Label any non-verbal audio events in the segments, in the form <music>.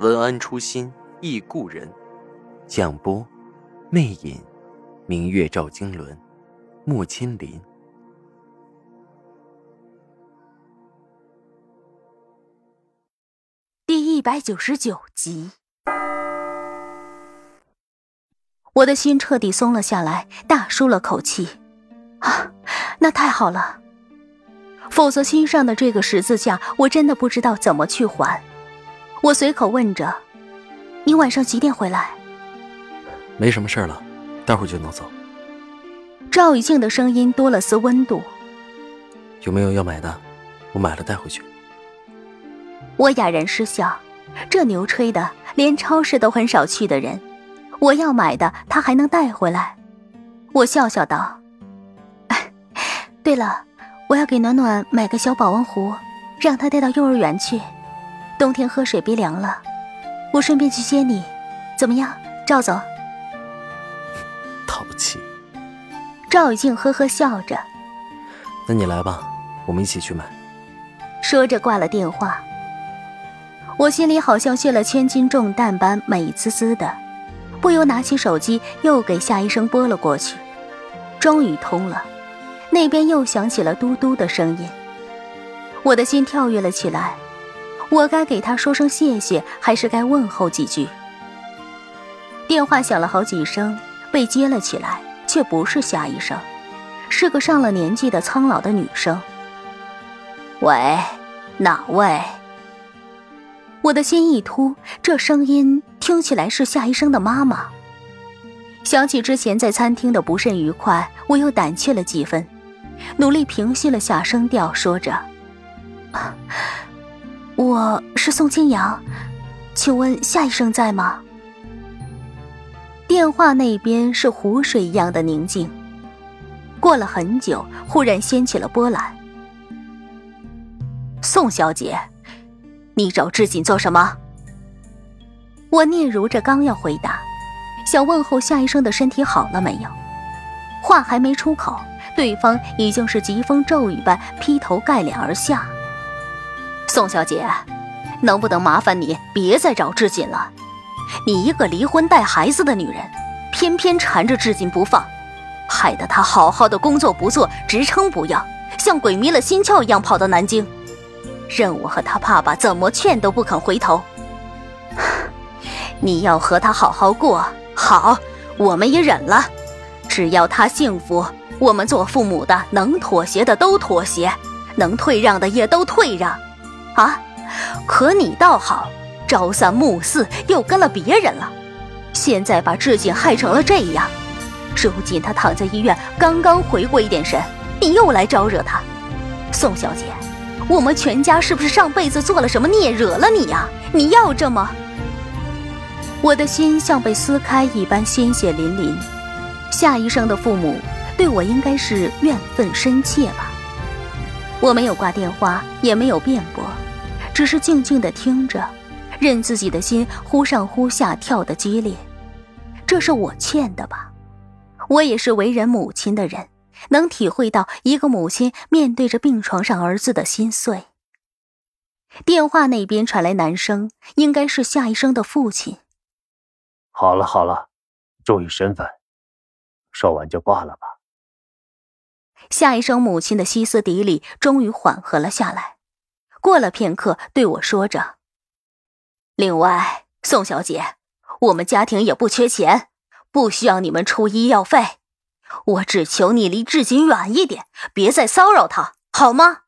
文安初心忆故人，蒋波，魅影，明月照经纶，木千林。第一百九十九集，我的心彻底松了下来，大舒了口气。啊，那太好了，否则心上的这个十字架，我真的不知道怎么去还。我随口问着：“你晚上几点回来？”没什么事了，待会儿就能走。赵雨静的声音多了丝温度。有没有要买的？我买了带回去。我哑然失笑，这牛吹的，连超市都很少去的人，我要买的他还能带回来？我笑笑道：“ <laughs> 对了，我要给暖暖买个小保温壶，让她带到幼儿园去。”冬天喝水冰凉了，我顺便去接你，怎么样，赵总？淘气。赵雨静呵呵笑着。那你来吧，我们一起去买。说着挂了电话。我心里好像卸了千斤重担般美滋滋的，不由拿起手机又给夏医生拨了过去。终于通了，那边又响起了嘟嘟的声音。我的心跳跃了起来。我该给他说声谢谢，还是该问候几句？电话响了好几声，被接了起来，却不是夏医生，是个上了年纪的苍老的女生。喂，哪位？我的心一突，这声音听起来是夏医生的妈妈。想起之前在餐厅的不甚愉快，我又胆怯了几分，努力平息了下声调，说着。我是宋清扬，请问夏医生在吗？电话那边是湖水一样的宁静。过了很久，忽然掀起了波澜。宋小姐，你找志锦做什么？我嗫嚅着，刚要回答，想问候夏医生的身体好了没有，话还没出口，对方已经是疾风骤雨般劈头盖脸而下。宋小姐，能不能麻烦你别再找志锦了？你一个离婚带孩子的女人，偏偏缠着志锦不放，害得他好好的工作不做，职称不要，像鬼迷了心窍一样跑到南京。任我和他爸爸怎么劝都不肯回头。<sighs> 你要和他好好过，好，我们也忍了。只要他幸福，我们做父母的能妥协的都妥协，能退让的也都退让。啊！可你倒好，朝三暮四，又跟了别人了。现在把志锦害成了这样，如今他躺在医院，刚刚回过一点神，你又来招惹他。宋小姐，我们全家是不是上辈子做了什么孽，惹了你呀？你要这么……我的心像被撕开一般，鲜血淋淋。夏医生的父母对我应该是怨愤深切吧？我没有挂电话，也没有辩驳。只是静静的听着，任自己的心忽上忽下跳得激烈，这是我欠的吧？我也是为人母亲的人，能体会到一个母亲面对着病床上儿子的心碎。电话那边传来男声，应该是夏医生的父亲。好了好了，注意身份，说完就挂了吧。夏医生母亲的歇斯底里终于缓和了下来。过了片刻，对我说着：“另外，宋小姐，我们家庭也不缺钱，不需要你们出医药费。我只求你离志锦远一点，别再骚扰他，好吗？”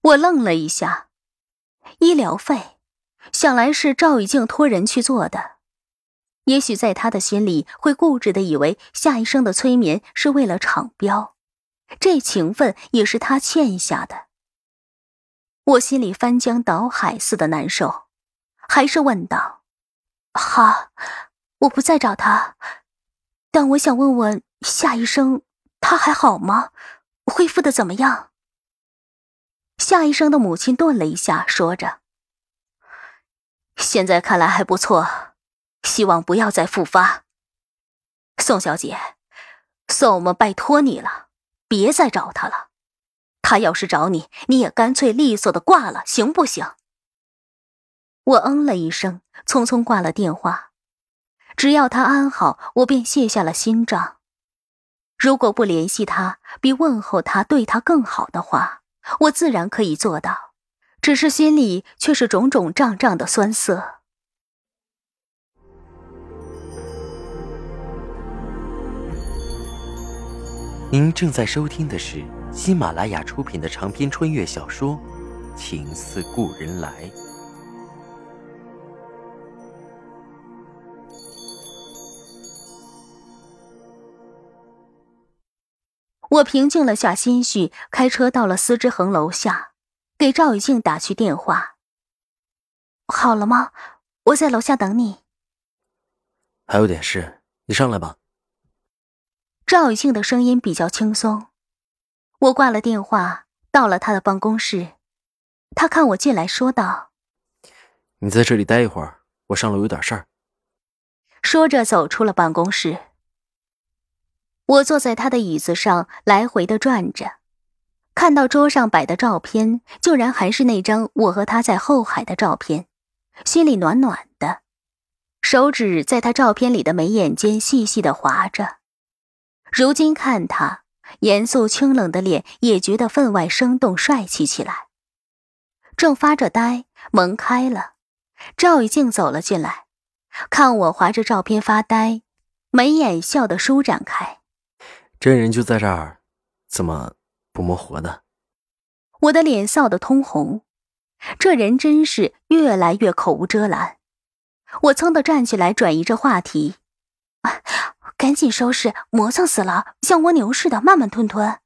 我愣了一下，医疗费，想来是赵雨静托人去做的。也许在他的心里，会固执的以为夏医生的催眠是为了场标，这情分也是他欠下的。我心里翻江倒海似的难受，还是问道：“好，我不再找他，但我想问问夏医生，他还好吗？恢复的怎么样？”夏医生的母亲顿了一下，说着：“现在看来还不错，希望不要再复发。”宋小姐，宋，我们拜托你了，别再找他了。他要是找你，你也干脆利索的挂了，行不行？我嗯了一声，匆匆挂了电话。只要他安好，我便卸下了心障。如果不联系他，比问候他对他更好的话，我自然可以做到。只是心里却是种种胀胀的酸涩。您正在收听的是喜马拉雅出品的长篇穿越小说《情似故人来》。我平静了下心绪，开车到了司之恒楼下，给赵雨静打去电话。好了吗？我在楼下等你。还有点事，你上来吧。赵雨庆的声音比较轻松，我挂了电话，到了他的办公室。他看我进来，说道：“你在这里待一会儿，我上楼有点事儿。”说着走出了办公室。我坐在他的椅子上，来回的转着，看到桌上摆的照片，竟然还是那张我和他在后海的照片，心里暖暖的，手指在他照片里的眉眼间细细的划着。如今看他严肃清冷的脸，也觉得分外生动帅气起来。正发着呆，门开了，赵以静走了进来，看我划着照片发呆，眉眼笑得舒展开。真人就在这儿，怎么不摸活的？我的脸臊得通红，这人真是越来越口无遮拦。我噌的站起来，转移着话题。<laughs> 赶紧收拾，磨蹭死了，像蜗牛似的慢慢吞吞。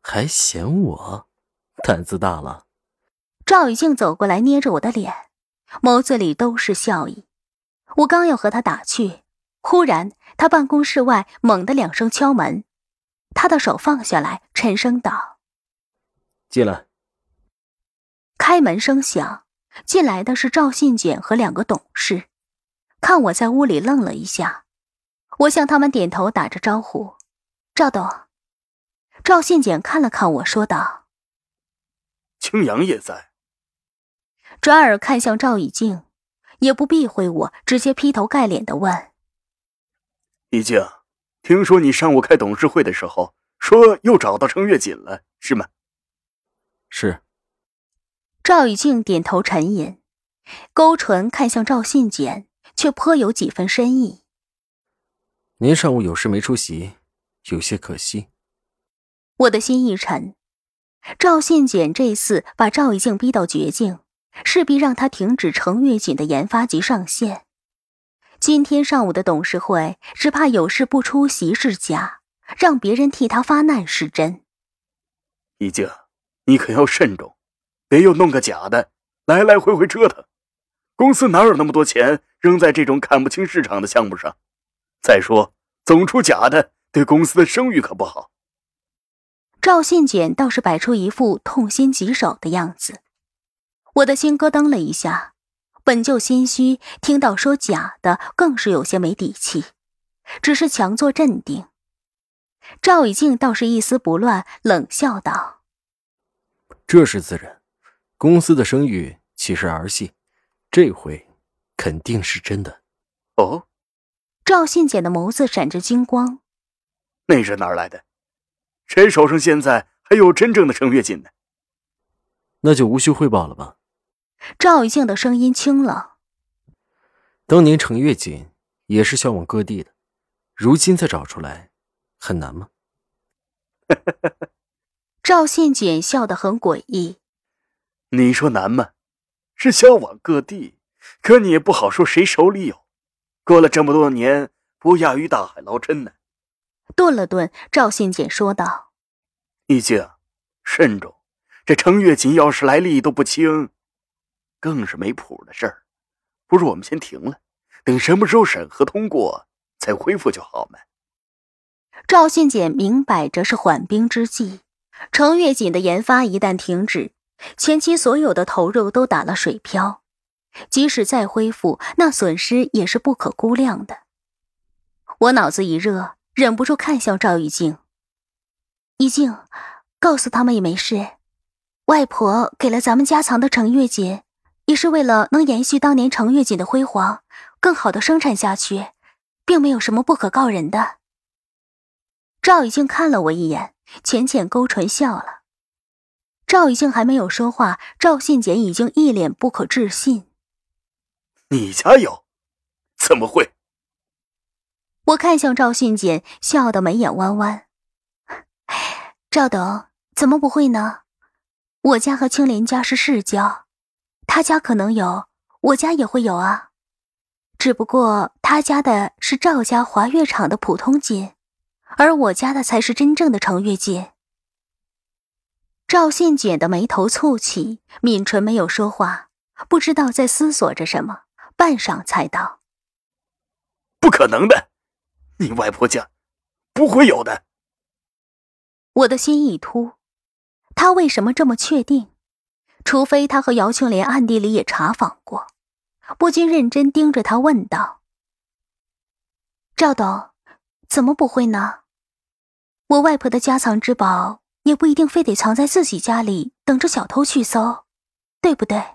还嫌我胆子大了？赵雨静走过来，捏着我的脸，眸子里都是笑意。我刚要和他打趣，忽然他办公室外猛地两声敲门，他的手放下来，沉声道：“进来。”开门声响，进来的是赵信简和两个董事，看我在屋里愣了一下。我向他们点头，打着招呼。赵董，赵信简看了看我说道：“青阳也在。”转而看向赵以静，也不避讳我，直接劈头盖脸的问：“以静，听说你上午开董事会的时候说又找到程月锦了，是吗？”“是。”赵以静点头沉吟，勾唇看向赵信简，却颇有几分深意。您上午有事没出席，有些可惜。我的心一沉，赵信简这次把赵以静逼到绝境，势必让他停止程月锦的研发及上线。今天上午的董事会，只怕有事不出席是假，让别人替他发难是真。以静，你可要慎重，别又弄个假的，来来回回折腾。公司哪有那么多钱扔在这种看不清市场的项目上？再说，总出假的，对公司的声誉可不好。赵信简倒是摆出一副痛心疾首的样子，我的心咯噔了一下。本就心虚，听到说假的，更是有些没底气，只是强作镇定。赵以静倒是一丝不乱，冷笑道：“这是自然，公司的声誉岂是儿戏？这回肯定是真的。”哦。赵信简的眸子闪着金光，那是哪儿来的？谁手上现在还有真正的程月锦呢？那就无需汇报了吧。赵玉静的声音清冷。当年程月锦也是销往各地的，如今再找出来，很难吗？<laughs> 赵信简笑得很诡异。你说难吗？是销往各地，可你也不好说谁手里有。过了这么多年，不亚于大海捞针呢。顿了顿，赵信简说道：“易静，慎重，这程月锦要是来历都不清，更是没谱的事儿。不如我们先停了，等什么时候审核通过再恢复就好嘛。赵信简明摆着是缓兵之计，程月锦的研发一旦停止，前期所有的投入都打了水漂，即使再恢复，那损失也是不可估量的。我脑子一热，忍不住看向赵玉静。玉静，告诉他们也没事。外婆给了咱们家藏的程月锦，也是为了能延续当年程月锦的辉煌，更好的生产下去，并没有什么不可告人的。赵玉静看了我一眼，浅浅勾唇笑了。赵玉静还没有说话，赵信简已经一脸不可置信：“你家有？怎么会？”我看向赵信简，笑得眉眼弯弯。赵董，怎么不会呢？我家和青莲家是世交，他家可能有，我家也会有啊。只不过他家的是赵家华月厂的普通金，而我家的才是真正的程月金。赵信简的眉头蹙起，抿唇没有说话，不知道在思索着什么，半晌才道：“不可能的。”你外婆家不会有的。我的心一突，他为什么这么确定？除非他和姚庆莲暗地里也查访过。不禁认真盯着他问道：“赵董，怎么不会呢？我外婆的家藏之宝也不一定非得藏在自己家里，等着小偷去搜，对不对？”